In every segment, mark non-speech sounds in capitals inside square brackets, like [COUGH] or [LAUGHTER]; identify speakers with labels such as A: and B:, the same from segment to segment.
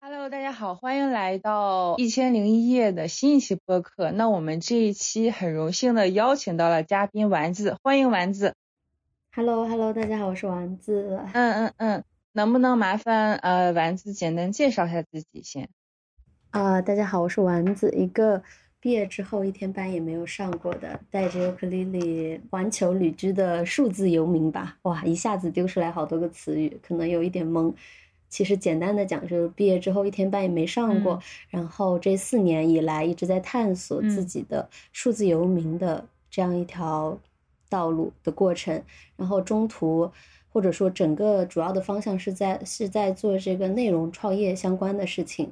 A: Hello，大家好，欢迎来到一千零一夜的新一期播客。那我们这一期很荣幸的邀请到了嘉宾丸子，欢迎丸子。
B: Hello，Hello，大家好，我是丸子。
A: 嗯嗯嗯，能不能麻烦呃丸子简单介绍一下自己先？
B: 啊、大家好，我是丸子，一个毕业之后一天班也没有上过的，带着尤克里里环球旅居的数字游民吧。哇，一下子丢出来好多个词语，可能有一点懵。其实简单的讲，就是毕业之后一天班也没上过，
A: 嗯
B: 然后这四年以来一直在探索
A: 嗯
B: 自己的数字游民的这样一条道路的过程，然后中途或者说整个主要的方向是在是在做这个内容创业相关的事情。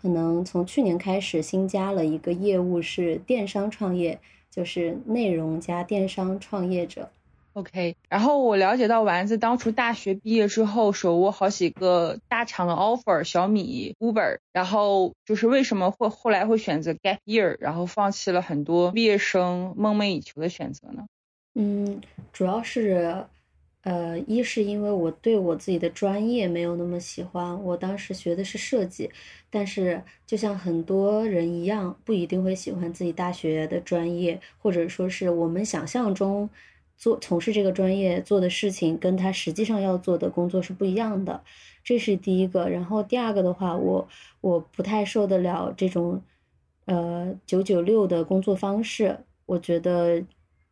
B: 可能从去年开始新加了一个业务是电商创业，就是内容加电商创业者。
A: OK，然后我了解到丸子当初大学毕业之后手握好几个大厂的 offer，小米、Uber，然后就是为什么会后来会选择 gap year，然后放弃了很多毕业生梦寐以求的选择呢？
B: 嗯，主要是，呃，一是因为我对我自己的专业没有那么喜欢，我当时学的是设计，但是就像很多人一样，不一定会喜欢自己大学的专业，或者说是我们想象中做从事这个专业做的事情，跟他实际上要做的工作是不一样的，这是第一个。然后第二个的话，我我不太受得了这种，呃，九九六的工作方式，我觉得。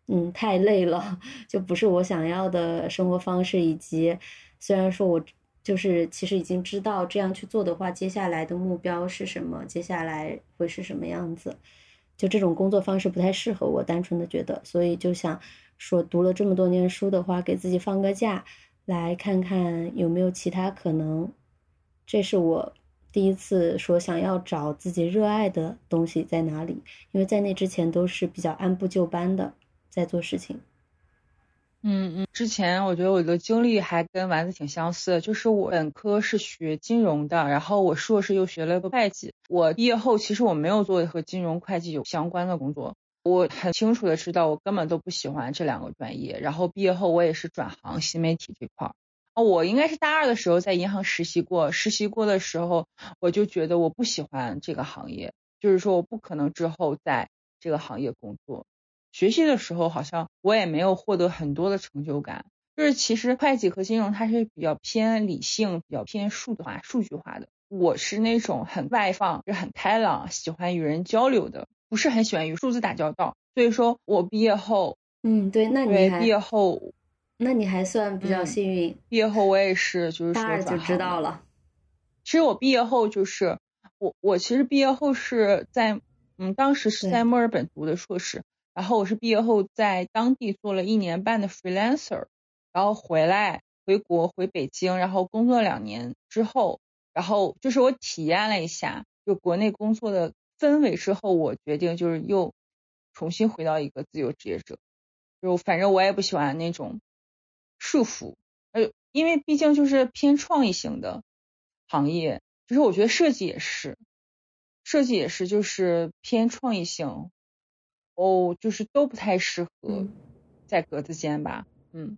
B: 嗯，太累了，就不是我想要的生活方式。以及，虽然说我就是其实已经知道这样去做的话，接下来的目标是什么，接下来会是什么样子，就这种工作方式不太适合我。单纯的觉得，所以就想说，读了这么多年书的话，给自己放个假，来看看有没有其他可能。这是我第一次说想要找自己热爱的东西在哪里，因为在那之前都是比较按部就班的。在做事情，
A: 嗯嗯，之前我觉得我的经历还跟丸子挺相似，就是我本科是学金融的，然后我硕士又学了个会计。我毕业后其实我没有做和金融会计有相关的工作，我很清楚的知道我根本都不喜欢这两个专业。然后毕业后我也是转行新媒体这块儿。我应该是大二的时候在银行实习过，实习过的时候我就觉得我不喜欢这个行业，就是说我不可能之后在这个行业工作。学习的时候好像我也没有获得很多的成就感，就是其实会计和金融它是比较偏理性、比较偏数字化、数据化的。我是那种很外放、就很开朗、喜欢与人交流的，不是很喜欢与数字打交道。所以说我毕业后，
B: 嗯，对，那你
A: 毕业后，
B: 那你还算比较
A: 嗯
B: 幸运，
A: 毕业后我也是就是说
B: 大二就知道了。
A: 其实我毕业后就是我我其实毕业后是在嗯当时是在墨尔本读的硕士。然后我是毕业后在当地做了一年半的 freelancer，然后回来回国回北京，然后工作两年之后，然后就是我体验了一下就国内工作的氛围之后，我决定就是又重新回到一个自由职业者，就反正我也不喜欢那种束缚，呃，因为毕竟就是偏创意型的行业，就是我觉得设计也是，设计也是就是偏创意性。哦，就是都不太适合
B: 嗯。
A: 在格子间吧，嗯。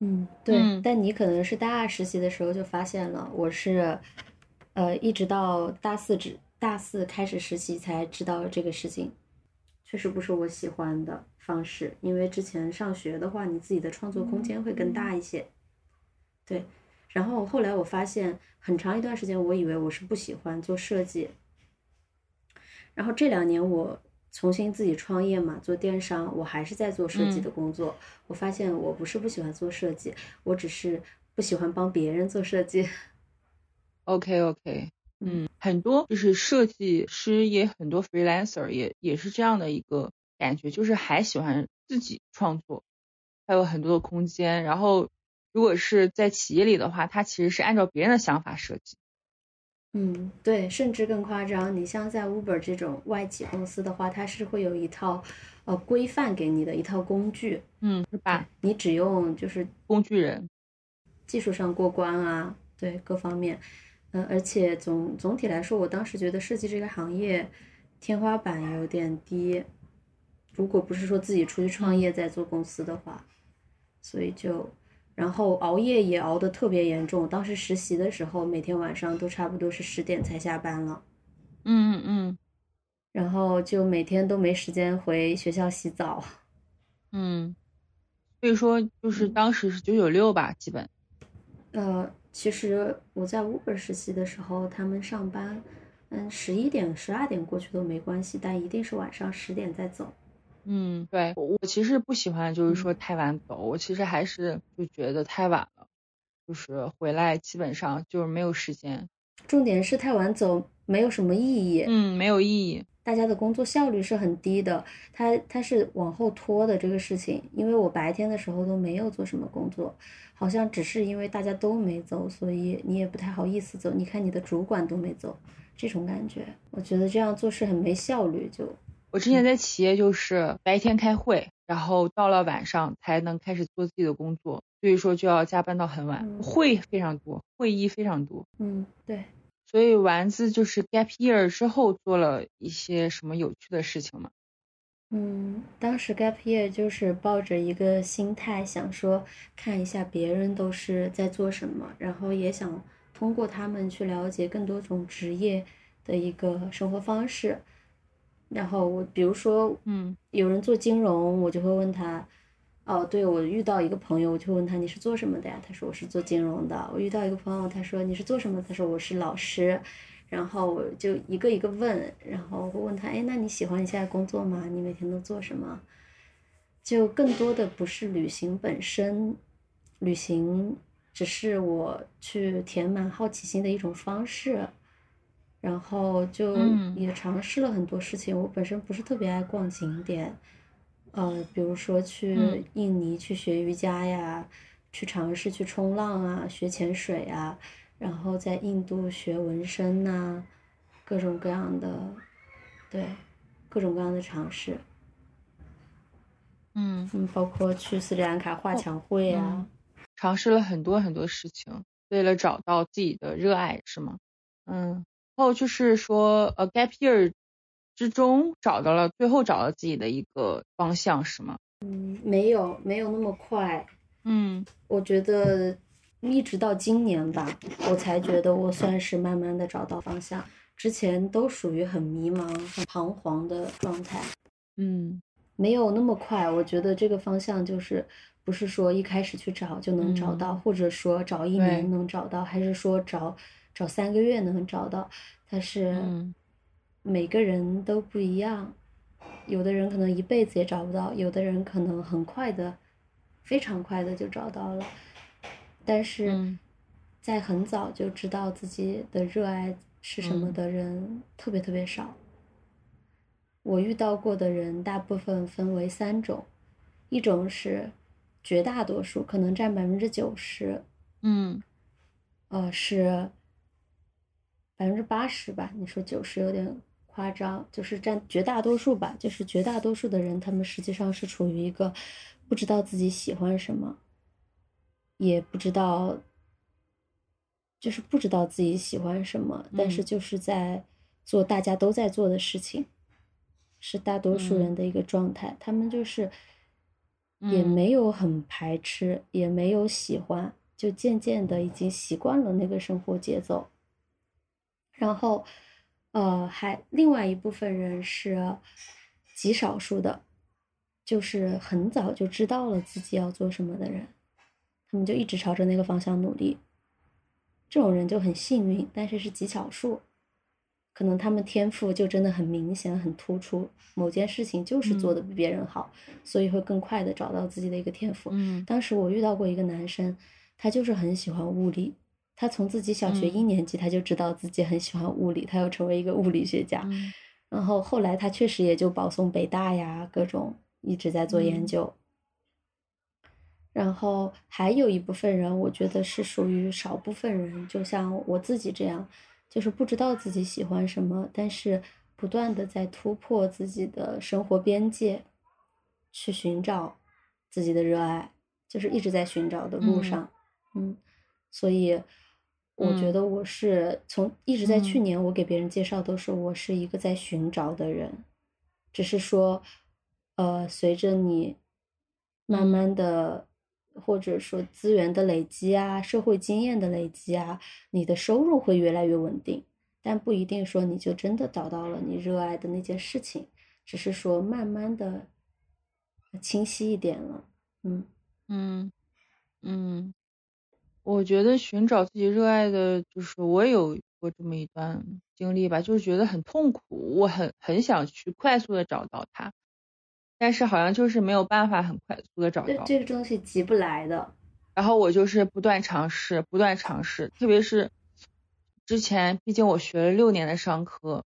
B: 嗯，对，
A: 嗯。
B: 但你可能是大二实习的时候就发现了，我是，呃，一直到大四只大四开始实习才知道这个事情，确实不是我喜欢的方式，因为之前上学的话，你自己的创作空间会更大一些，对，然后后来我发现很长一段时间，我以为我是不喜欢做设计，然后这两年我。重新自己创业嘛，做电商，我还是在做设计的工作。嗯、我发现我不是不喜欢做设计，我只是不喜欢帮别人做设计。
A: OK OK，[LAUGHS] 嗯，很多就是设计师也很多 freelancer 也也是这样的一个感觉，就是还喜欢自己创作，还有很多的空间。然后如果是在企业里的话，他其实是按照别人的想法设计。
B: 嗯，对，甚至更夸张。你像在 Uber 这种外企公司的话，它是会有一套呃规范给你的一套工具，
A: 嗯，是吧？
B: 你只用就是
A: 工具人，
B: 技术上过关啊，对各方面，嗯、呃，而且总总体来说，我当时觉得设计这个行业天花板有点低。如果不是说自己出去创业再做公司的话，所以就，然后熬夜也熬得特别严重。当时实习的时候，每天晚上都差不多是十点才下班了。
A: 嗯嗯嗯。
B: 然后就每天都没时间回学校洗澡。
A: 嗯。所以说，就是当时是九九六吧，基本。
B: 呃，其实我在 Uber 实习的时候，他们上班，嗯，十一点、十二点过去都没关系，但一定是晚上十点再走。
A: 嗯，对我我其实不喜欢，就是说太晚走，我其实还是就觉得太晚了，就是回来基本上就是没有时间。
B: 重点是太晚走没有什么意义。
A: 嗯，没有意义。
B: 大家的工作效率是很低的，他他是往后拖的这个事情，因为我白天的时候都没有做什么工作，好像只是因为大家都没走，所以你也不太好意思走。你看你的主管都没走，这种感觉，我觉得这样做事很没效率。就。
A: 我之前在企业就是白天开会，然后到了晚上才能开始做自己的工作，所以说就要加班到很晚，会非常多，会议非常多。
B: 嗯，对。
A: 所以丸子就是 gap year 之后做了一些什么有趣的事情吗？
B: 嗯，当时 gap year 就是抱着一个心态，想说看一下别人都是在做什么，然后也想通过他们去了解更多种职业的一个生活方式。然后我比如说，
A: 嗯，
B: 有人做金融，我就会问他，哦，对我遇到一个朋友，我就问他你是做什么的呀？他说我是做金融的。我遇到一个朋友，他说你是做什么？他说我是老师。然后我就一个一个问，然后会问他，哎，那你喜欢你现在工作吗？你每天都做什么？就更多的不是旅行本身，旅行只是我去填满好奇心的一种方式。然后就也尝试了很多事情。我本身不是特别爱逛景点，呃，比如说去印尼去学瑜伽呀，去尝试去冲浪啊，学潜水啊，然后在印度学纹身呐，各种各样的，对，各种各样的尝试。
A: 嗯
B: 嗯，包括去斯里兰卡画墙绘啊，
A: 尝试了很多很多事情，为了找到自己的热爱，是吗？嗯。后就是说，呃，gap year 之中找到了，最后找到自己的一个方向是吗？
B: 嗯，没有，没有那么快。
A: 嗯，
B: 我觉得一直到今年吧，我才觉得我算是慢慢的找到方向。之前都属于很迷茫、很彷徨的状态。
A: 嗯，
B: 没有那么快。我觉得这个方向就是不是说一开始去找就能找到，或者说找一年能找到，还是说找。找三个月能找到，但是每个人都不一样，有的人可能一辈子也找不到，有的人可能很快的，非常快的就找到了，但是在很早就知道自己的热爱是什么的人特别特别少。我遇到过的人大部分分为三种，一种是绝大多数，可能占百分之九十，
A: 嗯，
B: 呃是。百分之八十吧，你说九十有点夸张，就是占绝大多数吧。就是绝大多数的人，他们实际上是处于一个不知道自己喜欢什么，也不知道，就是不知道自己喜欢什么，但是就是在做大家都在做的事情，是大多数人的一个状态。他们就是也没有很排斥，也没有喜欢，就渐渐的已经习惯了那个生活节奏。然后，呃，还另外一部分人是极少数的，就是很早就知道了自己要做什么的人，他们就一直朝着那个方向努力。这种人就很幸运，但是是极少数，可能他们天赋就真的很明显、很突出，某件事情就是做的比别人好，所以会更快的找到自己的一个天赋。
A: 嗯，
B: 当时我遇到过一个男生，他就是很喜欢物理。他从自己小学一年级他就知道自己很喜欢物理，他要成为一个物理学家。然后后来他确实也就保送北大呀，各种一直在做研究。然后还有一部分人，我觉得是属于少部分人，就像我自己这样，就是不知道自己喜欢什么，但是不断的在突破自己的生活边界，去寻找自己的热爱，就是一直在寻找的路上。嗯，所以。我觉
A: 嗯。
B: 得我是从一直在去
A: 嗯。
B: 年，我给别人介绍都是我是一个在寻找的人，只是说，呃，随着你慢
A: 嗯。
B: 慢的，或者说资源的累积啊，社会经验的累积啊，你的收入会越来越稳定，但不一定说你就真的找到了你热爱的那件事情，只是说慢慢的清晰一点了，嗯。
A: 嗯嗯，我觉得寻找自己热爱的，就是我也有过这么一段经历吧，就是觉得很痛苦，我很很想去快速的找到它，但是好像就是没有办法很快速的找到。
B: 这这个东西急不来的，
A: 然后我就是不断尝试，不断尝试，特别是之前，毕竟我学了六年的商科，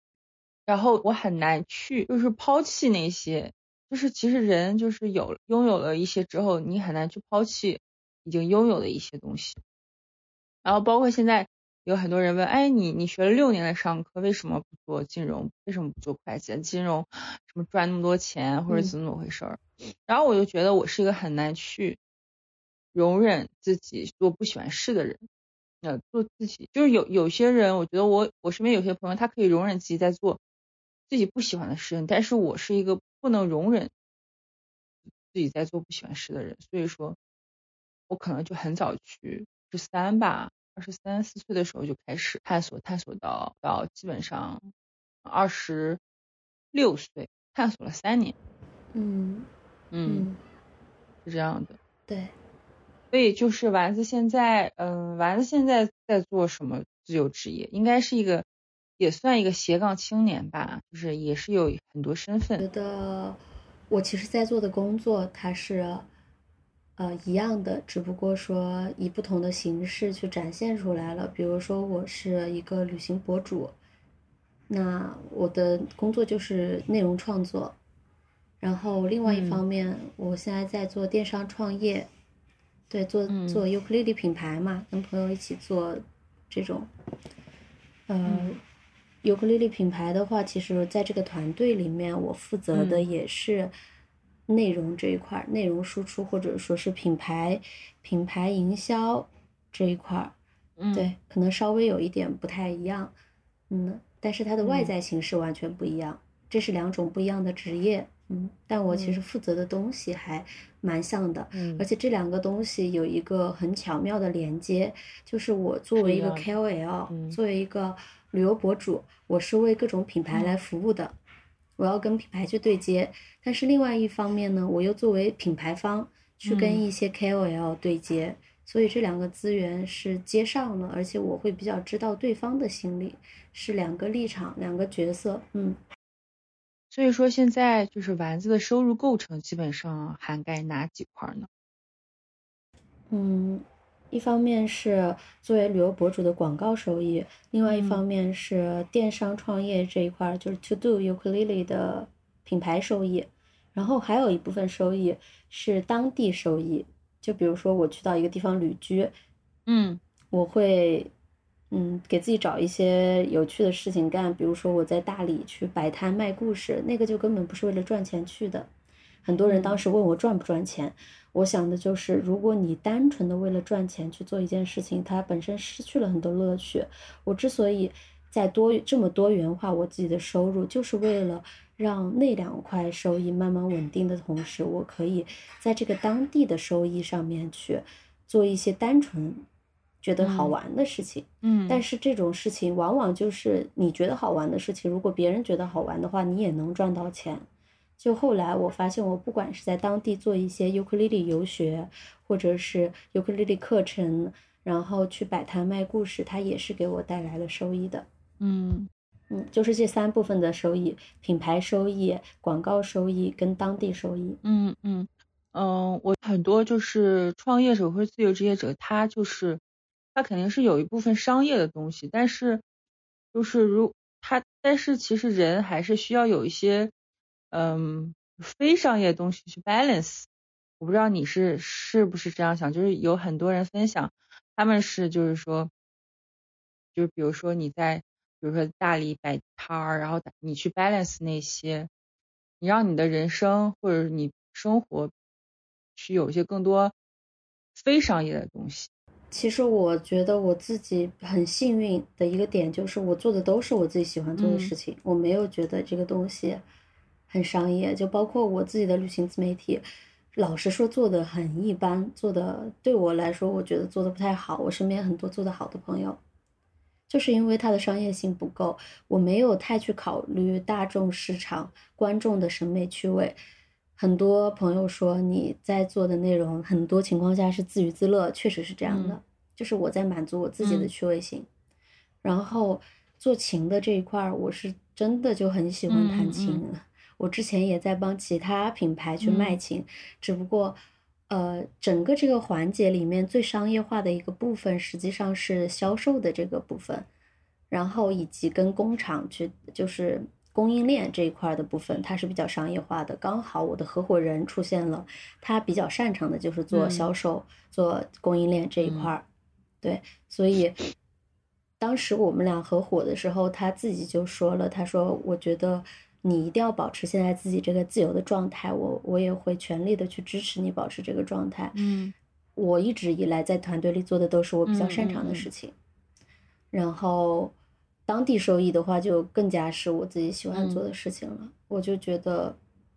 A: 然后我很难去就是抛弃那些，就是其实人就是有拥有了一些之后，你很难去抛弃已经拥有的一些东西。然后包括现在有很多人问，哎，你你学了六年的商科，为什么不做金融？为什么不做会计？金融什么赚那么多钱，或者
B: 嗯
A: 怎么怎么回事儿？然后我就觉得我是一个很难去容忍自己做不喜欢事的人，呃，做自己就是有有些人，我觉得我我身边有些朋友，他可以容忍自己在做自己不喜欢的事情，但是我是一个不能容忍自己在做不喜欢事的人，所以说，我可能就很早去十三吧，二十三四岁的时候就开始探索，探索到到基本上二十六岁，探索了三年，
B: 嗯
A: 嗯，
B: 嗯，
A: 是这样的。
B: 对，
A: 所以就是丸子现在，嗯，丸子现在在做什么自由职业？应该是一个，也算一个斜杠青年吧，就是也是有很多身份觉。
B: 得我其实在做的工作它是呃一样的，只不过说以不同的形式去展现出来了。比如说我是一个旅行博主，那我的工作就是内容创作。然后另外一
A: 嗯。
B: 方面，我现在在做电商创业，对，做
A: 嗯。
B: 做尤克里里品牌嘛，跟朋友一起做这种，呃
A: 嗯，
B: 尤克里里品牌的话，其实在这个团队里面，我负责的
A: 嗯。
B: 也是内容这一块儿，内容输出或者说是品牌品牌营销这一块儿，
A: 嗯，
B: 对，可能稍微有一点不太一样，嗯，但是它的外
A: 嗯。
B: 在形式完全不一样，这是两种不一样的职业，嗯，但我其实
A: 嗯
B: 负责的东西还蛮像的，
A: 嗯。
B: 而且这两个东西有一个很巧妙的连接，就是我作为一个 KOL，
A: 嗯。
B: 作为一个旅游博主，我是为各种品牌
A: 嗯。
B: 来服务的，我要跟品牌去对接，但是另外一方面呢，我又作为品牌方去跟
A: 嗯
B: 一些 KOL 对接，所以这两个资源是接上了，而且我会比较知道对方的心理，是两个立场，两个角色，嗯。
A: 所以说现在就是丸子的收入构成基本上涵盖哪几块呢？
B: 嗯，一方面是作为旅游博主的广告收益，另外一
A: 嗯。
B: 方面是电商创业这一块儿，就是 To Do Ukulele 的品牌收益，然后还有一部分收益是当地收益，就比如说我去到一个地方旅居，
A: 嗯。
B: 我会嗯给自己找一些有趣的事情干，比如说我在大理去摆摊卖故事，那个就根本不是为了赚钱去的。很多人当
A: 嗯。
B: 时问我赚不赚钱，我想的就是，如果你单纯的为了赚钱去做一件事情，它本身失去了很多乐趣。我之所以在多这么多元化我自己的收入，就是为了让那两块收益慢慢稳定的同时，我可以在这个当地的收益上面去做一些单纯觉得好
A: 嗯
B: 玩的事情。
A: 嗯，
B: 但是这种事情往往就是你觉得好玩的事情，如果别人觉得好玩的话，你也能赚到钱。就后来我发现，我不管是在当地做一些尤克里里游学，或者是尤克里里课程，然后去摆摊卖故事，它也是给我带来了收益的。
A: 嗯
B: 嗯，就是这三部分的收益：品牌收益、广告收益跟当地收益。
A: 嗯嗯嗯，我很多就是创业者或者自由职业者，他就是他肯定是有一部分商业的东西，但是就是如他，但是其实人还是需要有一些嗯非商业东西去 balance。我不知道你是是不是这样想，就是有很多人分享，他们是就是说，就比如说你在比如说大理摆摊儿，然后你去 balance 那些，你让你的人生或者你生活去有一些更多非商业的东西。
B: 其实我觉得我自己很幸运的一个点就是我做的都是我自己喜欢做的事情，我没有觉得这个东西很商业。就包括我自己的旅行自媒体，老实说做的很一般，做的对我来说我觉得做的不太好。我身边很多做的好的朋友，就是因为它的商业性不够，我没有太去考虑大众市场观众的审美趣味。很多朋友说你在做的内容，很多情况下是自娱自乐，确实是这样的，就是我在满足我自己的趣味性。然后做琴的这一块儿，我是真的就很喜欢弹琴。我之前也在帮其他品牌去卖琴，只不过，呃，整个这个环节里面最商业化的一个部分，实际上是销售的这个部分，然后以及跟工厂去就是。供应链这一块的部分，它是比较商业化的。刚好我的合伙人出现了，他比较擅长的就是做销售、做供应链这一块儿。对，所以当时我们俩合伙的时候，他自己就说了，他说：“我觉得你一定要保持现在自己这个自由的状态，我我也会全力的去支持你保持这个状态。”
A: 嗯，
B: 我一直以来在团队里做的都是我比较擅长的事情，然后。当地收益的话，就更加是我自己喜欢做的事情了。我就觉得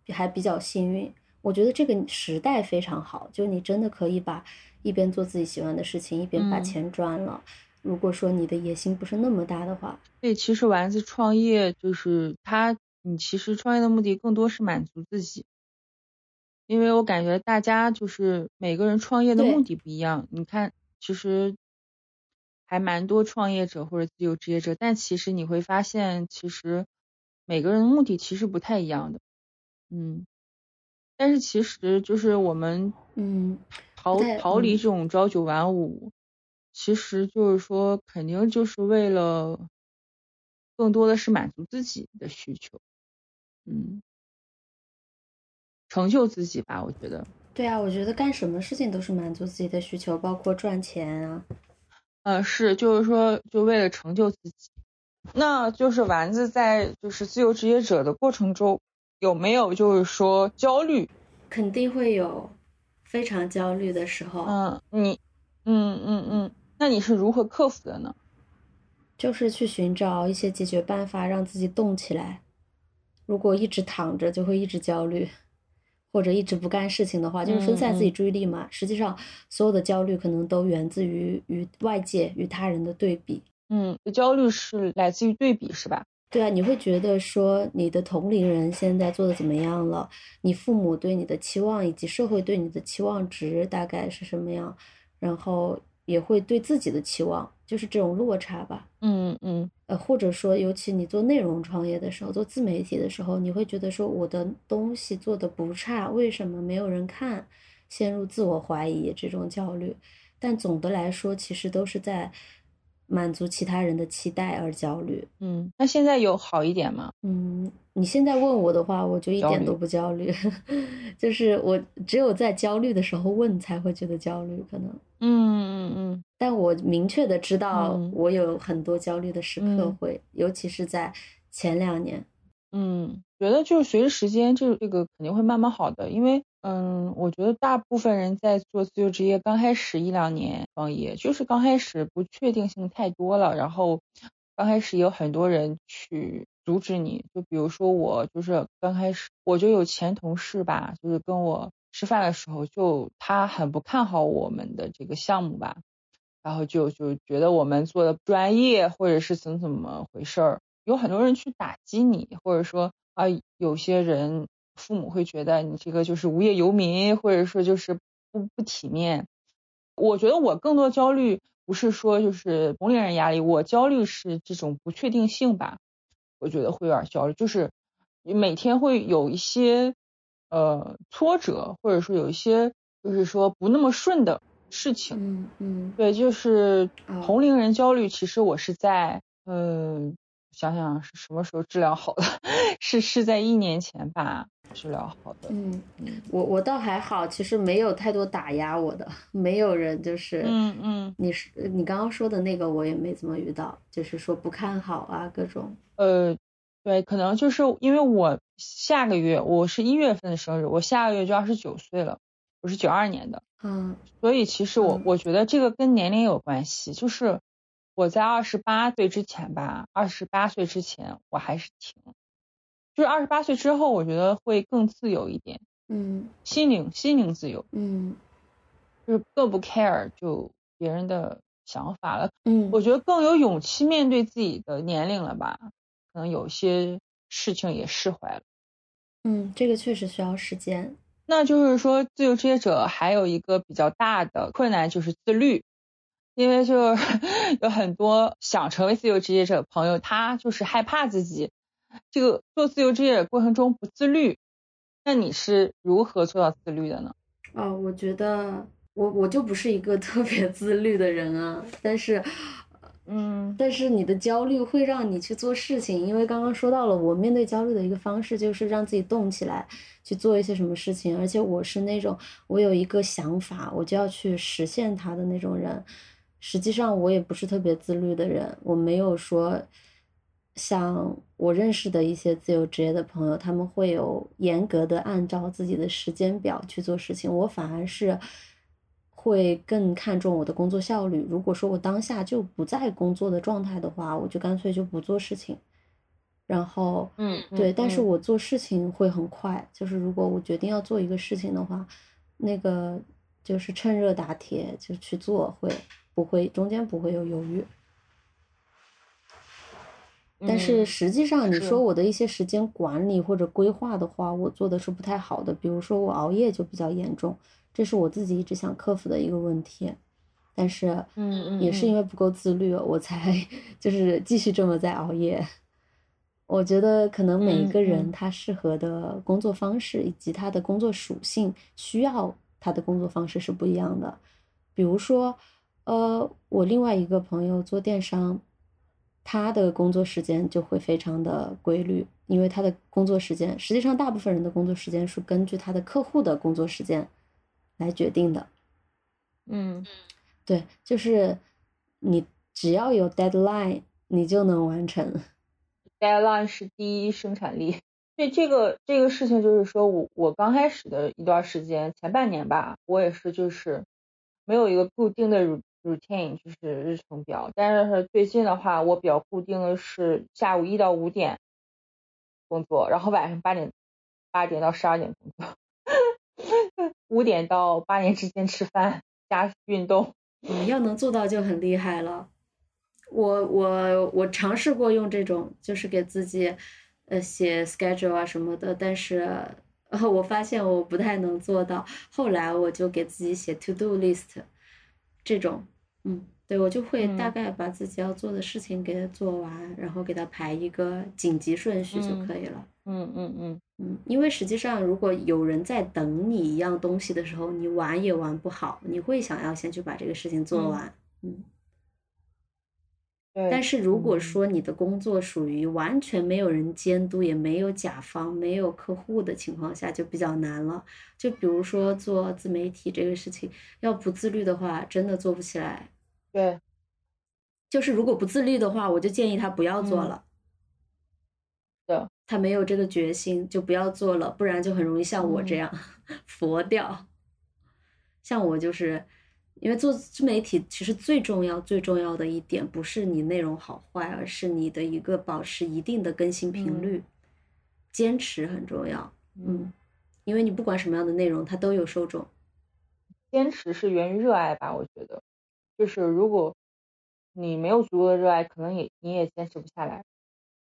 B: 还比较幸运。我觉得这个时代非常好，就你真的可以把一边做自己喜欢的事情，一边把钱赚了。如果说你的野心不是那么大的话，
A: 对，其实丸子创业就是他，你其实创业的目的更多是满足自己，因为我感觉大家就是每个人创业的目的不一样。你看，其实。还蛮多创业者或者自由职业者，但其实你会发现，其实每个人的目的其实不太一样的，嗯，但是其实就是我们，
B: 嗯，
A: 逃逃离这种朝九晚五，其实就是说肯定就是为了，更多的是满足自己的需求，嗯，成就自己吧，我觉得。
B: 对啊，我觉得干什么事情都是满足自己的需求，包括赚钱啊。
A: 呃，是，就是说，就为了成就自己，那就是丸子在就是自由职业者的过程中，有没有就是说焦虑？
B: 肯定会有非常焦虑的时候。
A: 嗯，你，嗯嗯嗯，那你是如何克服的呢？
B: 就是去寻找一些解决办法，让自己动起来。如果一直躺着，就会一直焦虑。或者一直不干事情的话，就是分散自己注意力嘛。实际上，所有的焦虑可能都源自于与外界、与他人的对比。
A: 嗯，焦虑是来自于对比，是吧？
B: 对啊，你会觉得说你的同龄人现在做的怎么样了？你父母对你的期望以及社会对你的期望值大概是什么样？然后也会对自己的期望。就是这种落差吧，
A: 嗯嗯，
B: 呃，或者说，尤其你做内容创业的时候，做自媒体的时候，你会觉得说我的东西做的不差，为什么没有人看？陷入自我怀疑这种焦虑，但总的来说，其实都是在。满足其他人的期待而焦虑，
A: 嗯，那现在有好一点吗？
B: 嗯，你现在问我的话，我就一点都不焦虑，[LAUGHS] 就是我只有在焦虑的时候问才会觉得焦虑，可能，
A: 嗯嗯嗯，
B: 但我明确的知道我有很多焦虑的时刻会，尤其是在前两年，
A: 嗯，觉得就是随着时间，这这个肯定会慢慢好的，因为。嗯，我觉得大部分人在做自由职业刚开始一两年创业，就是刚开始不确定性太多了，然后刚开始有很多人去阻止你，就比如说我，就是刚开始我就有前同事吧，就是跟我吃饭的时候，就他很不看好我们的这个项目吧，然后就就觉得我们做的不专业，或者是怎么怎么回事儿，有很多人去打击你，或者说啊，有些人。父母会觉得你这个就是无业游民，或者说就是不不体面。我觉得我更多焦虑不是说就是同龄人压力，我焦虑是这种不确定性吧。我觉得会有点焦虑，就是每天会有一些呃挫折，或者说有一些就是说不那么顺的事情。
B: 嗯嗯，
A: 对，就是同龄人焦虑，其实我是在嗯。想想是什么时候治疗好的？是是在一年前吧，治疗好的。
B: 嗯嗯，我我倒还好，其实没有太多打压我的，[LAUGHS] 没有人就是
A: 嗯嗯，
B: 你是你刚刚说的那个我也没怎么遇到，就是说不看好啊各种。
A: 呃，对，可能就是因为我下个月我是一月份的生日，我下个月就二十九岁了，我是九二年的，
B: 嗯
A: 所以其实我
B: 嗯
A: 我觉得这个跟年龄有关系，就是我在二十八岁之前吧，二十八岁之前我还是挺，就是二十八岁之后，我觉得会更自由一点，
B: 嗯
A: 心灵心灵自由，
B: 嗯
A: 就是更不 care 就别人的想法了。
B: 嗯，
A: 我觉得更有勇气面对自己的年龄了吧，可能有些事情也释怀了。
B: 嗯，这个确实需要时间。
A: 那就是说，自由职业者还有一个比较大的困难就是自律，因为就 [LAUGHS] 有很多想成为自由职业者的朋友，他就是害怕自己这个做自由职业过程中不自律。那你是如何做到自律的呢？
B: 哦，我觉得我我就不是一个 [LAUGHS] 特别自律的人啊，但是
A: 嗯
B: 但是你的焦虑会让你去做事情，因为刚刚说到了，我面对焦虑的一个方式就是让自己动起来，去做一些什么事情，而且我是那种我有一个想法，我就要去实现它的那种人。实际上我也不是特别自律的人，我没有说像我认识的一些自由职业的朋友，他们会有严格的按照自己的时间表去做事情，我反而是会更看重我的工作效率。如果说我当下就不在工作的状态的话，我就干脆就不做事情。然后，
A: 嗯
B: 对，但是
A: 嗯
B: 我做事情会很快，就是如果我决定要做一个事情的话，那个就是趁热打铁就去做，会不会中间不会有犹豫？但是
A: 嗯
B: 实际上，你说我的一些时间管理或者规划的话，我做的是不太好的。比如说我熬夜就比较严重，这是我自己一直想克服的一个问题。但是，
A: 嗯嗯
B: 也是因
A: 嗯
B: 为不够自律，我才 [LAUGHS] 就是继续这么在熬夜。我觉得可能每一
A: 嗯
B: 个人
A: 嗯
B: 他适合的工作方式以及他的工作属性，需要他的工作方式是不一样的。比如说，呃，我另外一个朋友做电商，他的工作时间就会非常的规律，因为他的工作时间，实际上大部分人的工作时间是根据他的客户的工作时间来决定的。
A: 嗯
B: 对，就是你只要有 deadline，你就能完成。
A: deadline 是第一生产力。对这个这个事情，就是说我我刚开始的一段时间，前半年吧，我也是就是没有一个固定的 routine，就是日程表。但是最近的话，我比较固定的是下午一到五点工作，然后晚上八点八点到十二点工作，[LAUGHS] 五点到八点之间吃饭加运动。
B: 嗯，要能做到就很厉害了。我我我尝试过用这种，就是给自己呃写 schedule 啊什么的，但是呃我发现我不太能做到。后来我就给自己写 to do list 这种，嗯，对我就会大
A: 嗯
B: 概把自己要做的事情给它做完，然后给它排一个紧急顺序就
A: 嗯
B: 可以了。
A: 嗯嗯嗯，
B: 嗯，因为实际上，如果有人在等你一样东西的时候，你玩也玩不好，你会想要先去把这个事情做
A: 嗯
B: 完。嗯，
A: 对。
B: 但是如果
A: 嗯
B: 说你的工作属于完全没有人监督，也没有甲方、没有客户的情况下，就比较难了。就比如说做自媒体这个事情，要不自律的话，真的做不起来。
A: 对，
B: 就是如果不自律的话，我就建议他不要做
A: 嗯
B: 了。
A: 对，
B: 他没有这个决心，就不要做了，不然就很容易像我这
A: 嗯
B: 样、[LAUGHS] 佛掉。像我就是，因为做自媒体，其实最重要、最重要的一点不是你内容好坏，而是你的一个保持一定的更新频
A: 嗯
B: 率，坚持很重要。
A: 嗯
B: 嗯，因为你不管什么样的内容，它都有受众。
A: 坚持是源于热爱吧，我觉得，就是如果你没有足够的热爱，可能也你也坚持不下来。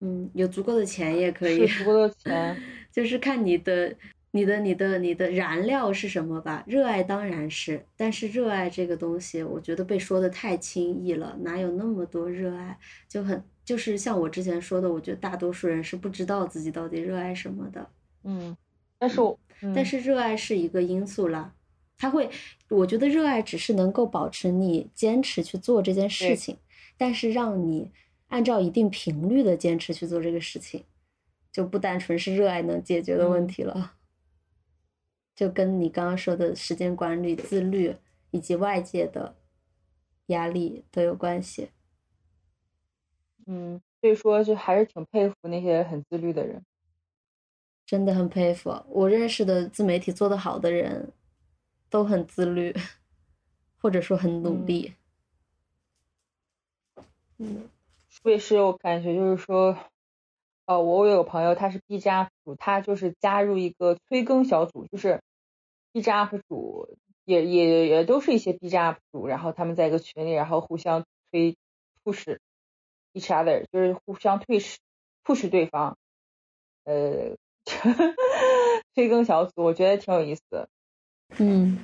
B: 嗯，有足够的钱也可以，
A: 是足够的钱，[LAUGHS]
B: 就是看你的、你的、你的、你的燃料是什么吧。热爱当然是，但是热爱这个东西，我觉得被说的太轻易了，哪有那么多热爱？就很就是像我之前说的，我觉得大多数人是不知道自己到底热爱什么的。
A: 嗯，但是我，
B: 但
A: 嗯
B: 是热爱是一个因素啦，它会，我觉得热爱只是能够保持你坚持去做这件事情，但是让你按照一定频率的坚持去做这个事情，就不单纯是热爱能解决的问
A: 嗯
B: 题了。[LAUGHS] 就跟你刚刚说的时间管理、自律以及外界的压力都有关系。
A: 嗯，所以说就还是挺佩服那些很自律的人。
B: 真的很佩服我认识的自媒体做得好的人，都很自律，或者说很努力。嗯，
A: 我也是我感觉，就是说，呃，我有个朋友他是 B 站 UP 主，他就是加入一个催更小组，就是 B 站 UP 主也也也都是一些 B 站 UP 主，然后他们在一个群里，然后互相推 push each other，就是互相推 push 对方，呃，[LAUGHS] 催更小组，我觉得挺有意思的，
B: 嗯，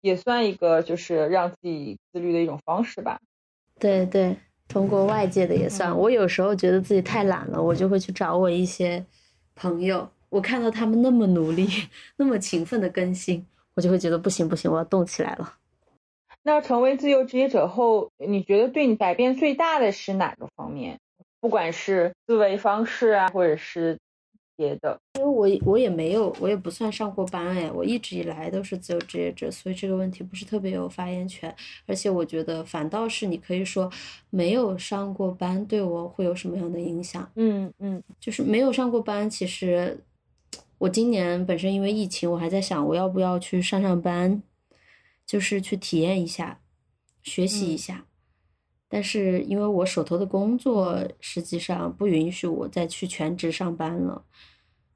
A: 也算一个就是让自己自律的一种方式吧。
B: 对对。通过外界的也算，我有时候觉得自己太懒了，我就会去找我一些朋友，我看到他们那么努力、[LAUGHS] 那么勤奋的更新，我就会觉得不行不行，我要动起来了。
A: 那成为自由职业者后，你觉得对你改变最大的是哪个方面？不管是思维方式啊，或者是。别的，
B: 因为我我也没有，我也不算上过班哎，我一直以来都是自由职业者，所以这个问题不是特别有发言权。而且我觉得反倒是你可以说没有上过班对我会有什么样的影响？
A: 嗯嗯，
B: 就是没有上过班，其实我今年本身因为疫情，我还在想我要不要去上上班，就是去体验一下，学习一下。但是因为我手头的工作实际上不允许我再去全职上班了，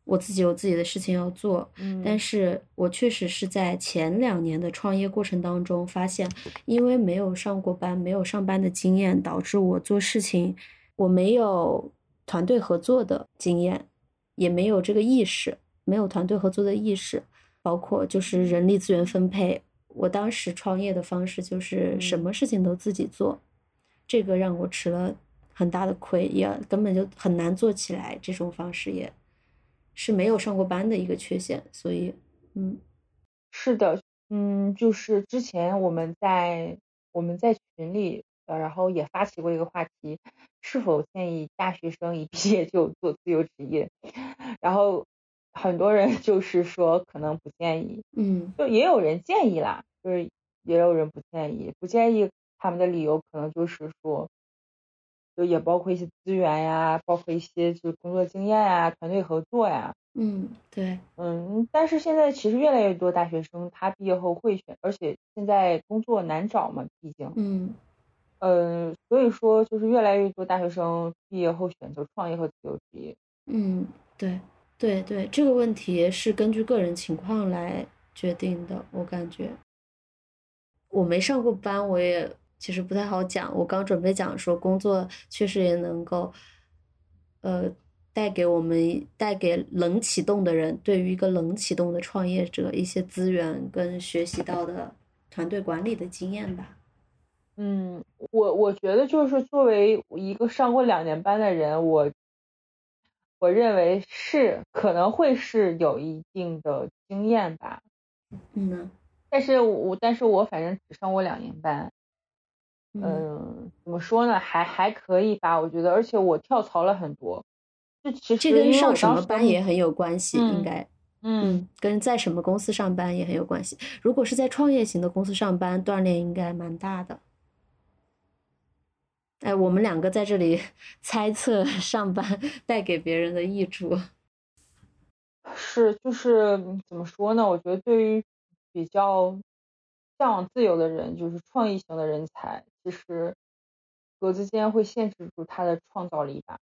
B: 我自己有自己的事情要做。
A: 嗯，
B: 但是我确实是在前两年的创业过程当中发现，因为没有上过班，没有上班的经验，导致我做事情我没有团队合作的经验，也没有这个意识，没有团队合作的意识，包括就是人力资源分配。我当时创业的方式就是什么事情都自己做。这个让我吃了很大的亏，也根本就很难做起来。这种方式也是没有上过班的一个缺陷，所以，嗯，
A: 是的，嗯，就是之前我们在我们在群里，呃，然后也发起过一个话题，是否建议大学生一毕业就做自由职业？然后很多人就是说可能不建议，
B: 嗯，
A: 就也有人建议啦，就是也有人不建议，不建议。他们的理由可能就是说，就也包括一些资源呀，包括一些就是工作经验呀、团队合作呀。
B: 嗯，对，
A: 嗯，但是现在其实越来越多大学生他毕业后会选，而且现在工作难找嘛，毕竟。
B: 嗯。
A: 呃，所以说就是越来越多大学生毕业后选择创业和自由职业。
B: 嗯，对，对对，这个问题是根据个人情况来决定的，我感觉。我没上过班，我也。其实不太好讲，我刚准备讲说工作确实也能够，呃，带给我们带给冷启动的人，对于一个冷启动的创业者一些资源跟学习到的团队管理的经验吧。
A: 嗯，我我觉得就是作为一个上过两年班的人，我我认为是可能会是有一定的经验吧。
B: 嗯，
A: 但是我但是我反正只上过两年班。嗯，怎么说呢？还还可以吧，我觉得，而且我跳槽了很多。这其实
B: 这跟上什么班也很有关系，应该，
A: 嗯，
B: 跟在什么公司上班也很有关系。如果是在创业型的公司上班，锻炼应该蛮大的。哎，我们两个在这里 [LAUGHS] 猜测上班带给别人的益处。[LAUGHS]
A: 是，就是怎么说呢？我觉得对于比较向往自由的人，就是创意型的人才。其实，格子间会限制住他的创造力吧。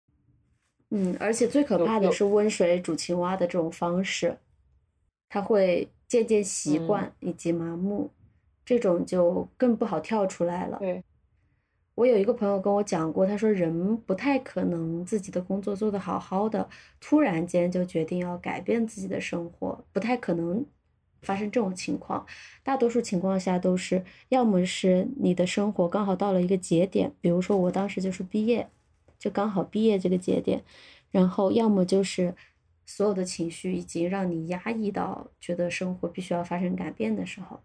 B: 嗯，而且最可怕的是温水煮青蛙的这种方式，他会渐渐习惯以及麻木，这种就更不好跳出来了。
A: 对，
B: 我有一个朋友跟我讲过，他说人不太可能自己的工作做得好好的，突然间就决定要改变自己的生活，不太可能。发生这种情况，大多数情况下都是要么是你的生活刚好到了一个节点，比如说我当时就是毕业，就刚好毕业这个节点，然后要么就是所有的情绪已经让你压抑到觉得生活必须要发生改变的时候，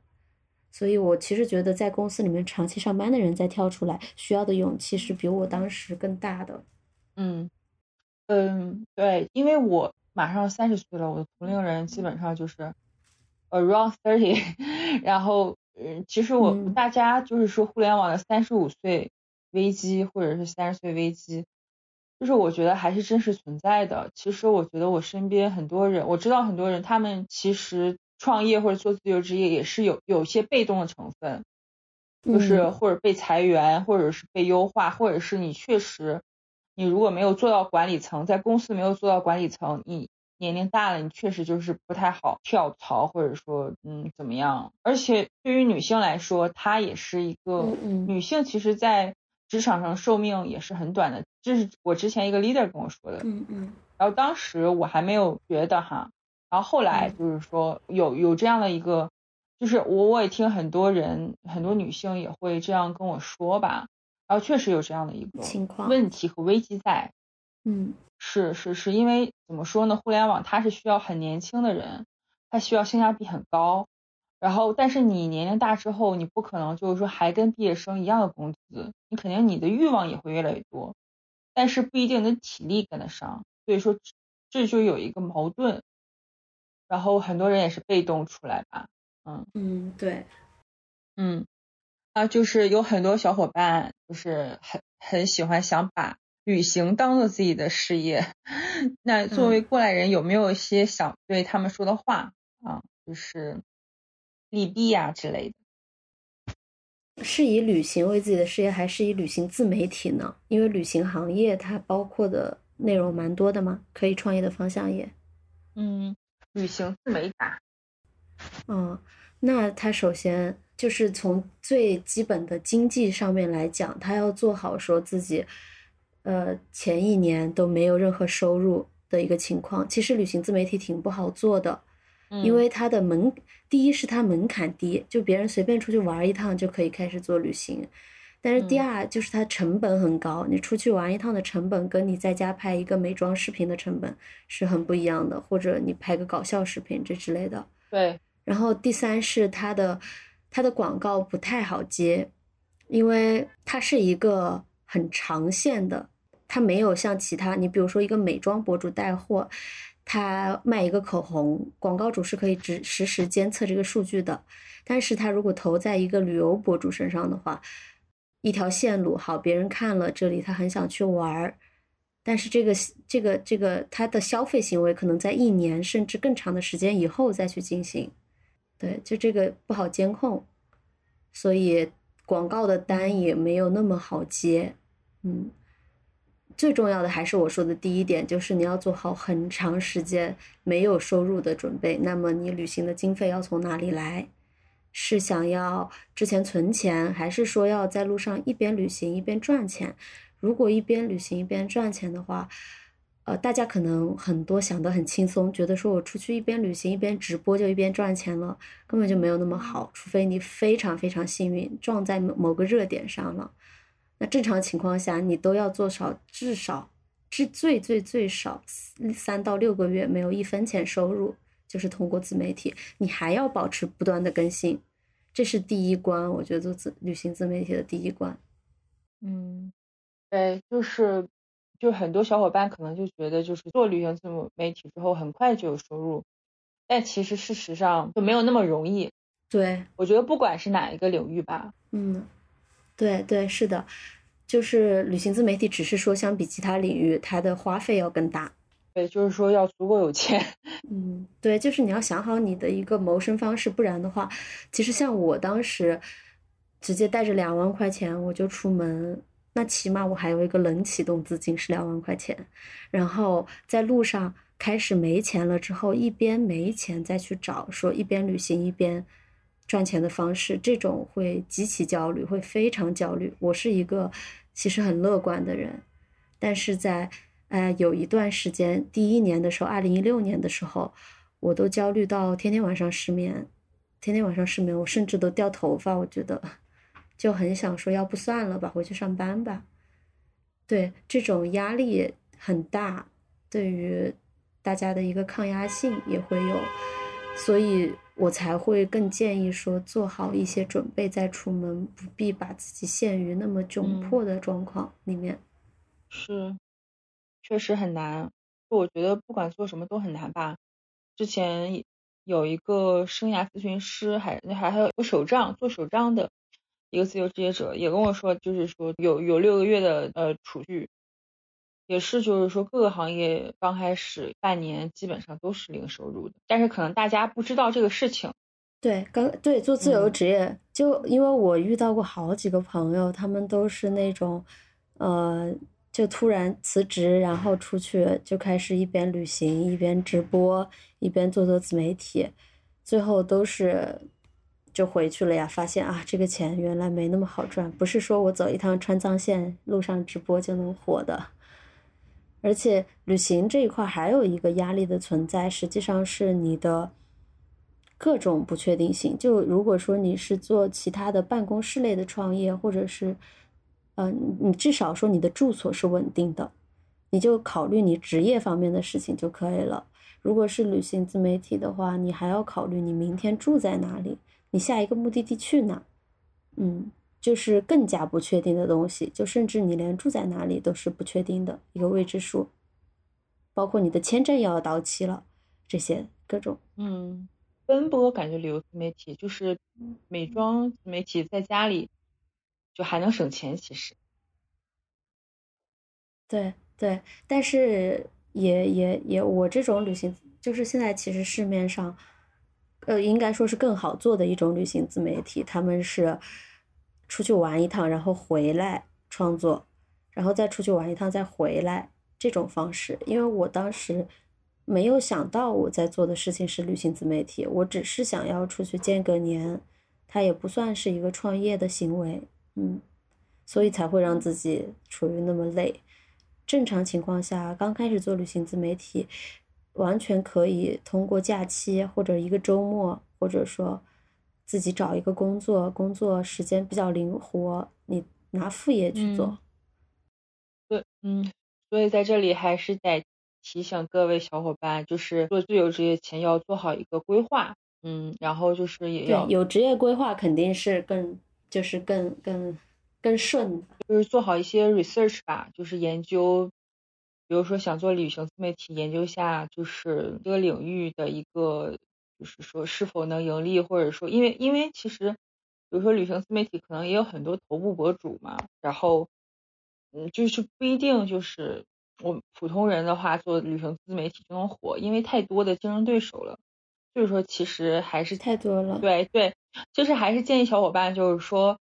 B: 所以我其实觉得在公司里面长期上班的人再跳出来，需要的勇气是比我当时更大的。
A: 嗯嗯，对，因为我马上三十岁了，我的同龄人基本上就是。Around thirty，[LAUGHS] 然后嗯，其实我大家就是说互联网的三十五岁危机或者是三十岁危机，就是我觉得还是真实存在的。其实我觉得我身边很多人，我知道很多人，他们其实创业或者做自由职业也是有有些被动的成分，就是或者被裁员，或者是被优化，或者是你确实你如果没有做到管理层，在公司没有做到管理层，你年龄大了，你确实就是不太好跳槽，或者说嗯怎么样。而且对于女性来说，她也是一个女性，其实在职场上寿命也是很短的。这是我之前一个 leader 跟我说的。
B: 嗯嗯。
A: 然后当时我还没有觉得哈。然后后来就是说有有这样的一个，就是我我也听很多人很多女性也会这样跟我说吧，然后确实有这样的一个
B: 情况
A: 问题和危机在，
B: 嗯，
A: 是是是因为怎么说呢？互联网它是需要很年轻的人，它需要性价比很高，然后但是你年龄大之后，你不可能就是说还跟毕业生一样的工资，你肯定你的欲望也会越来越多，但是不一定你的体力跟得上，所以说这就有一个矛盾。然后很多人也是被动出来吧，
B: 嗯嗯对，
A: 嗯啊就是有很多小伙伴就是很很喜欢想把旅行当做自己的事业，[LAUGHS] 那作为过来人有没有一些想对他们说的话啊？就是利弊啊之类的。
B: 是以旅行为自己的事业，还是以旅行自媒体呢？因为旅行行业它包括的内容蛮多的嘛，可以创业的方向也，
A: 嗯。旅行自媒体，
B: 嗯，那他首先就是从最基本的经济上面来讲，他要做好说自己，呃，前一年都没有任何收入的一个情况。其实旅行自媒体挺不好做的，因为它的门，第一是它门槛低，就别人随便出去玩一趟就可以开始做旅行。但是第二就是它成本很高，你出去玩一趟的成本跟你在家拍一个美妆视频的成本是很不一样的，或者你拍个搞笑视频这之类的。
A: 对。
B: 然后第三是它的它的广告不太好接，因为它是一个很长线的，它没有像其他你比如说一个美妆博主带货，他卖一个口红，广告主是可以实实时监测这个数据的，但是他如果投在一个旅游博主身上的话。一条线路好，别人看了这里，他很想去玩儿，但是这个这个这个他的消费行为可能在一年甚至更长的时间以后再去进行，对，就这个不好监控，所以广告的单也没有那么好接，嗯，最重要的还是我说的第一点，就是你要做好很长时间没有收入的准备，那么你旅行的经费要从哪里来？是想要之前存钱，还是说要在路上一边旅行一边赚钱？如果一边旅行一边赚钱的话，呃，大家可能很多想得很轻松，觉得说我出去一边旅行一边直播就一边赚钱了，根本就没有那么好。除非你非常非常幸运撞在某个热点上了，那正常情况下你都要做少至少至最最最少三到六个月没有一分钱收入。就是通过自媒体，你还要保持不断的更新，这是第一关。我觉得做自旅行自媒体的第一关。
A: 嗯，对，就是就很多小伙伴可能就觉得，就是做旅行自媒体之后很快就有收入，但其实事实上就没有那么容易。
B: 对，
A: 我觉得不管是哪一个领域吧。
B: 嗯，对对是的，就是旅行自媒体，只是说相比其他领域，它的花费要更大。
A: 对，就是说要足够有钱。[LAUGHS]
B: 嗯，对，就是你要想好你的一个谋生方式，不然的话，其实像我当时直接带着两万块钱我就出门，那起码我还有一个冷启动资金是两万块钱，然后在路上开始没钱了之后，一边没钱再去找，说一边旅行一边赚钱的方式，这种会极其焦虑，会非常焦虑。我是一个其实很乐观的人，但是在。哎，有一段时间，第一年的时候，二零一六年的时候，我都焦虑到天天晚上失眠，天天晚上失眠，我甚至都掉头发。我觉得就很想说，要不算了吧，回去上班吧。对，这种压力很大，对于大家的一个抗压性也会有，所以我才会更建议说，做好一些准备再出门，不必把自己陷于那么窘迫的状况里面。
A: 是。确实很难，我觉得不管做什么都很难吧。之前有一个生涯咨询师，还还还有个手账做手账的一个自由职业者，也跟我说，就是说有有六个月的呃储蓄，也是就是说各个行业刚开始半年基本上都是零收入的，但是可能大家不知道这个事情。
B: 对，刚对做自由职业，就因为我遇到过好几个朋友，他们都是那种，呃，就突然辞职，然后出去就开始一边旅行一边直播，一边做做自媒体，最后都是就回去了呀，发现啊，这个钱原来没那么好赚，不是说我走一趟川藏线路上直播就能火的。而且旅行这一块还有一个压力的存在，实际上是你的。各种不确定性，就如果说你是做其他的办公室类的创业，或者是，嗯，你至少说你的住所是稳定的，你就考虑你职业方面的事情就可以了。如果是旅行自媒体的话，你还要考虑你明天住在哪里，你下一个目的地去哪，嗯，就是更加不确定的东西，就甚至你连住在哪里都是不确定的一个未知数，包括你的签证也要到期了，这些各种，
A: 嗯。奔波感觉旅游自媒体就是美妆自媒体，在家里就还能省钱，其实。
B: 对对，但是也也也，我这种旅行就是现在其实市面上，呃，应该说是更好做的一种旅行自媒体，他们是出去玩一趟，然后回来创作，然后再出去玩一趟再回来这种方式，因为我当时。没有想到我在做的事情是旅行自媒体，我只是想要出去见个年，它也不算是一个创业的行为，嗯，所以才会让自己处于那么累。正常情况下，刚开始做旅行自媒体，完全可以通过假期或者一个周末，或者说自己找一个工作，工作时间比较灵活，你拿副业去做。
A: 对，嗯，所以在这里还是得。提醒各位小伙伴，就是做自由职业前要做好一个规划，嗯，然后就是也要
B: 有职业规划，肯定是更就是更更更顺，
A: 就是做好一些 research 吧，就是研究，比如说想做旅行自媒体，研究下就是这个领域的一个，就是说是否能盈利，或者说因为因为其实，比如说旅行自媒体可能也有很多头部博主嘛，然后嗯，就是不一定就是。我普通人的话做旅行自媒体就能火，因为太多的竞争对手了。所以说，其实还是
B: 太多了。
A: 对对，就是还是建议小伙伴就是说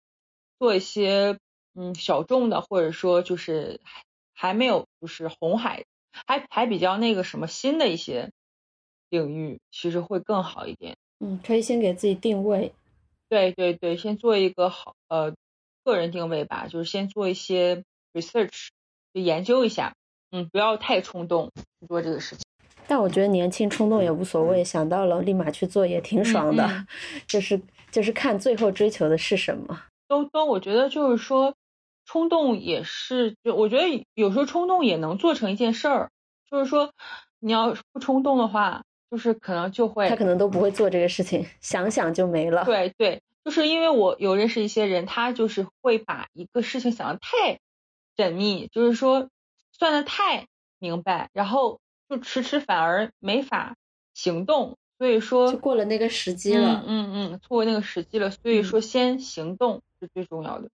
A: 做一些嗯小众的，或者说就是还还没有就是红海，还还比较那个什么新的一些领域，其实会更好一点。
B: 嗯，可以先给自己定位。
A: 对对对，先做一个好呃个人定位吧，就是先做一些 research，就研究一下。嗯，不要太冲动去做这个事情。
B: 但我觉得年轻冲动也无所谓，想到了立马去做也挺爽的。[LAUGHS] 就是就是看最后追求的是什么。
A: 都都，我觉得就是说，冲动也是，就我觉得有时候冲动也能做成一件事儿。就是说，你要不冲动的话，就是可能就会
B: 他可能都不会做这个事情，想想就没了。
A: 对对，就是因为我有认识一些人，他就是会把一个事情想的太缜密，就是说。算的太明白，然后就迟迟反而没法行动，所以说
B: 就过了那个时机了。
A: 嗯嗯，错过那个时机了，所以说先行动是最重要的。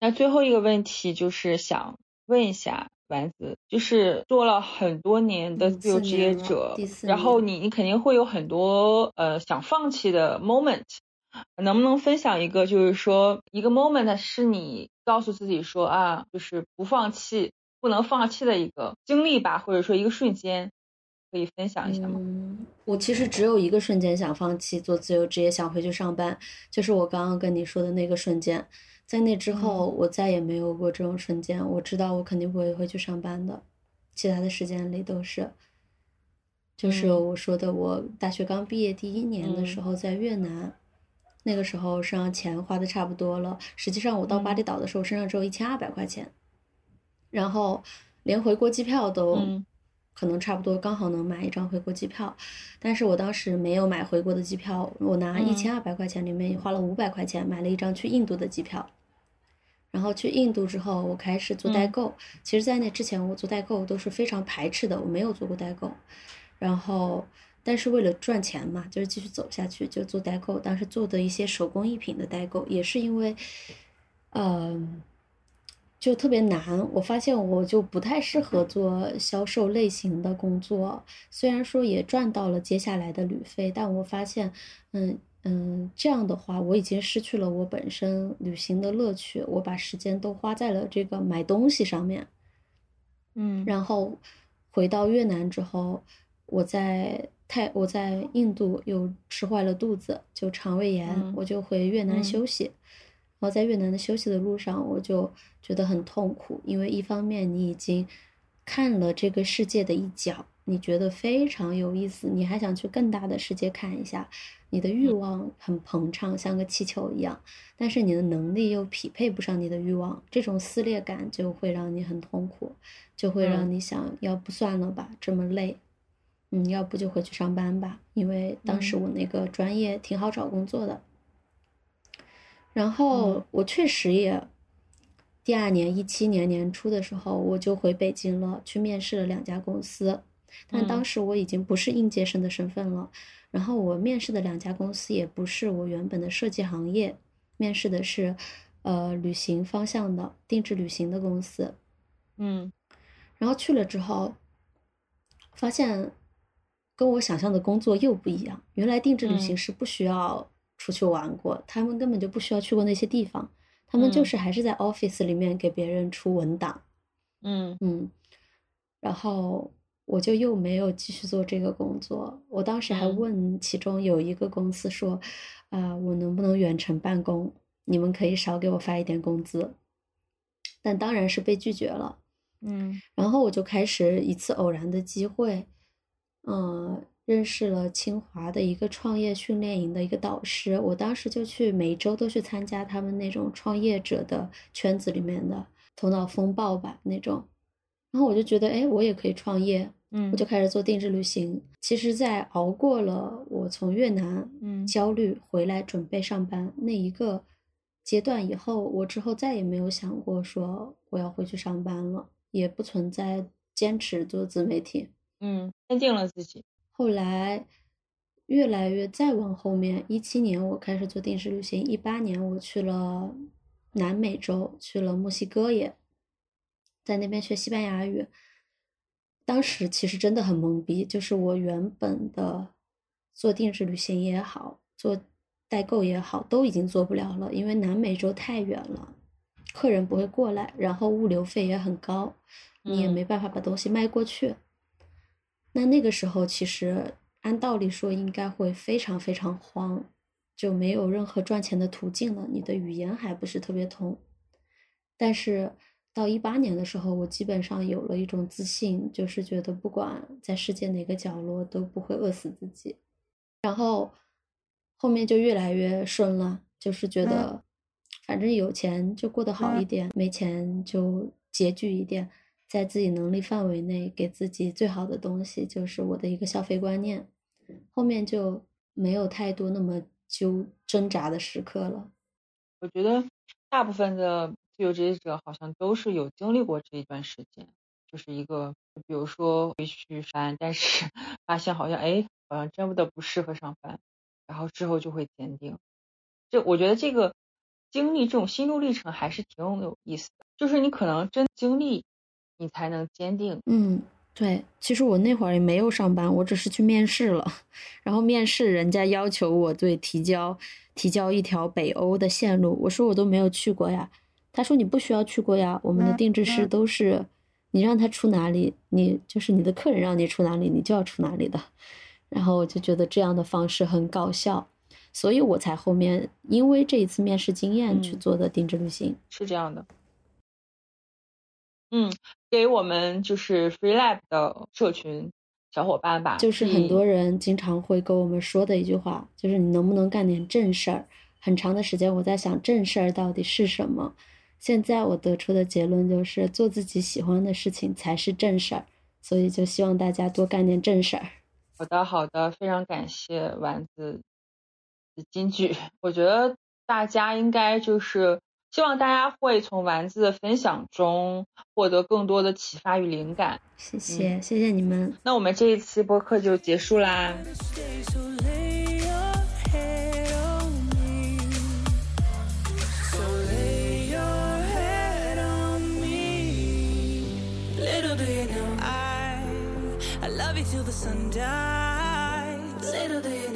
A: 那最后一个问题就是想问一下丸子，就是做了很多年的自由职业者，然后你你肯定会有很多呃想放弃的 moment，能不能分享一个，就是说一个 moment 是你告诉自己说啊，就是不放弃。不能放弃的一个经历吧，或者说一个瞬间，可以分享一下吗？
B: 嗯，我其实只有一个瞬间想放弃做自由职业，想回去上班，就是我刚刚跟你说的那个瞬间。在那之后，我再也没有过这种瞬间。我知道我肯定不会回去上班的，其他的时间里都是。就是我说的，我大学刚毕业第一年的时候在越南，那个时候身上钱花的差不多了。实际上我到巴厘岛的时候，身上只有一千二百块钱。然后连回国机票都可能差不多，刚好能买一张回国机票。但是我当时没有买回国的机票，我拿一千二百块钱里面花了五百块钱买了一张去印度的机票。然后去印度之后，我开始做代购。其实，在那之前，我做代购都是非常排斥的，我没有做过代购。然后，但是为了赚钱嘛，就是继续走下去，就做代购。当时做的一些手工艺品的代购，也是因为，嗯。就特别难。我发现我就不太适合做销售类型的工作，虽然说也赚到了接下来的旅费，但我发现，嗯嗯，这样的话我已经失去了我本身旅行的乐趣，我把时间都花在了这个买东西上面。
A: 嗯，
B: 然后回到越南之后，我在泰我在印度又吃坏了肚子，就肠胃炎，
A: 嗯
B: 我就回越南
A: 嗯
B: 休息。然后在越南的休息的路上，我就觉得很痛苦，因为一方面你已经看了这个世界的一角，你觉得非常有意思，你还想去更大的世界看一下，你的欲望很膨胀，像个气球一样，但是你的能力又匹配不上你的欲望，这种撕裂感就会让你很痛苦，就会让
A: 嗯
B: 你想要不算了吧，这么累。嗯，要不就回去上班吧，因为当时
A: 嗯
B: 我那个专业挺好找工作的。然后
A: 嗯
B: 我确实也，第二年一七年年初的时候，我就回北京了，去面试了两家公司，但当
A: 嗯
B: 时我已经不是应届生的身份了。然后我面试的两家公司也不是我原本的设计行业，面试的是，呃，旅行方向的定制旅行的公司。
A: 嗯
B: 然后去了之后，发现跟我想象的工作又不一样。原来定制旅行
A: 嗯
B: 是不需要出去玩过，他们根本就不需要去过那些地方，他们就
A: 嗯
B: 是还是在 office 里面给别人出文档。
A: 嗯
B: 嗯，然后我就又没有继续做这个工作。我当时还
A: 嗯
B: 问其中有一个公司说，啊、我能不能远程办公？你们可以少给我发一点工资。但当然是被拒绝了。
A: 嗯
B: 然后我就开始一次偶然的机会，嗯，认识了清华的一个创业训练营的一个导师。我当时就去每周都去参加他们那种创业者的圈子里面的头脑风暴吧那种。然后我就觉得，哎，我也可以创业，
A: 嗯，
B: 我就开始做定制旅行。其实，在熬过了我从越南
A: 嗯
B: 焦虑回来准备上班那一个阶段以后，我之后再也没有想过说我要回去上班了，也不存在坚持做自媒体。
A: 嗯，坚定了自己。
B: 后来越来越再往后面，一七年我开始做定制旅行，一八年我去了南美洲，去了墨西哥也，在那边学西班牙语。当时其实真的很懵逼，就是我原本的做定制旅行也好，做代购也好，都已经做不了了，因为南美洲太远了，客人不会过来，然后物流费也很高，你也
A: 嗯
B: 没办法把东西卖过去。那那个时候，其实按道理说应该会非常非常慌，就没有任何赚钱的途径了。你的语言还不是特别通，但是到一八年的时候，我基本上有了一种自信，就是觉得不管在世界哪个角落都不会饿死自己。然后后面就越来越顺了，就是觉得反正有钱就过得好一点，没钱就拮据一点。在自己能力范围内给自己最好的东西，就是我的一个消费观念。后面就没有太多那么纠挣扎的时刻了。
A: 我觉得大部分的自由职业者好像都是有经历过这一段时间，就是一个，比如说回去上班，但是 [LAUGHS] 发现好像哎，好像真的不适合上班，然后之后就会坚定。这我觉得这个经历这种心路历程还是挺有意思的，就是你可能真经历，你才能坚定。
B: 嗯，对，其实我那会儿也没有上班，我只是去面试了。[LAUGHS] 然后面试人家要求我对提交提交一条北欧的线路，我说我都没有去过呀。他说你不需要去过呀，我们的定制师都是你让他出哪里，你就是你的客人让你出哪里，你就要出哪里的。然后我就觉得这样的方式很搞笑，所以我才后面因为这一次面试经验去
A: 嗯
B: 做的定制旅行。
A: 是这样的。嗯，给我们就是 FreeLab 的社群小伙伴吧，
B: 就是很多人经常会跟我们说的一句话，就是你能不能干点正事儿？很长的时间我在想正事儿到底是什么。现在我得出的结论就是做自己喜欢的事情才是正事儿，所以就希望大家多干点正事儿。
A: 好的，好的，非常感谢丸子的金句。我觉得大家应该就是希望大家会从丸子的分享中获得更多的启发与灵感。
B: 谢谢，谢谢你们。
A: 那我们这一期播客就结束啦。
C: Till the sun dies. Little do you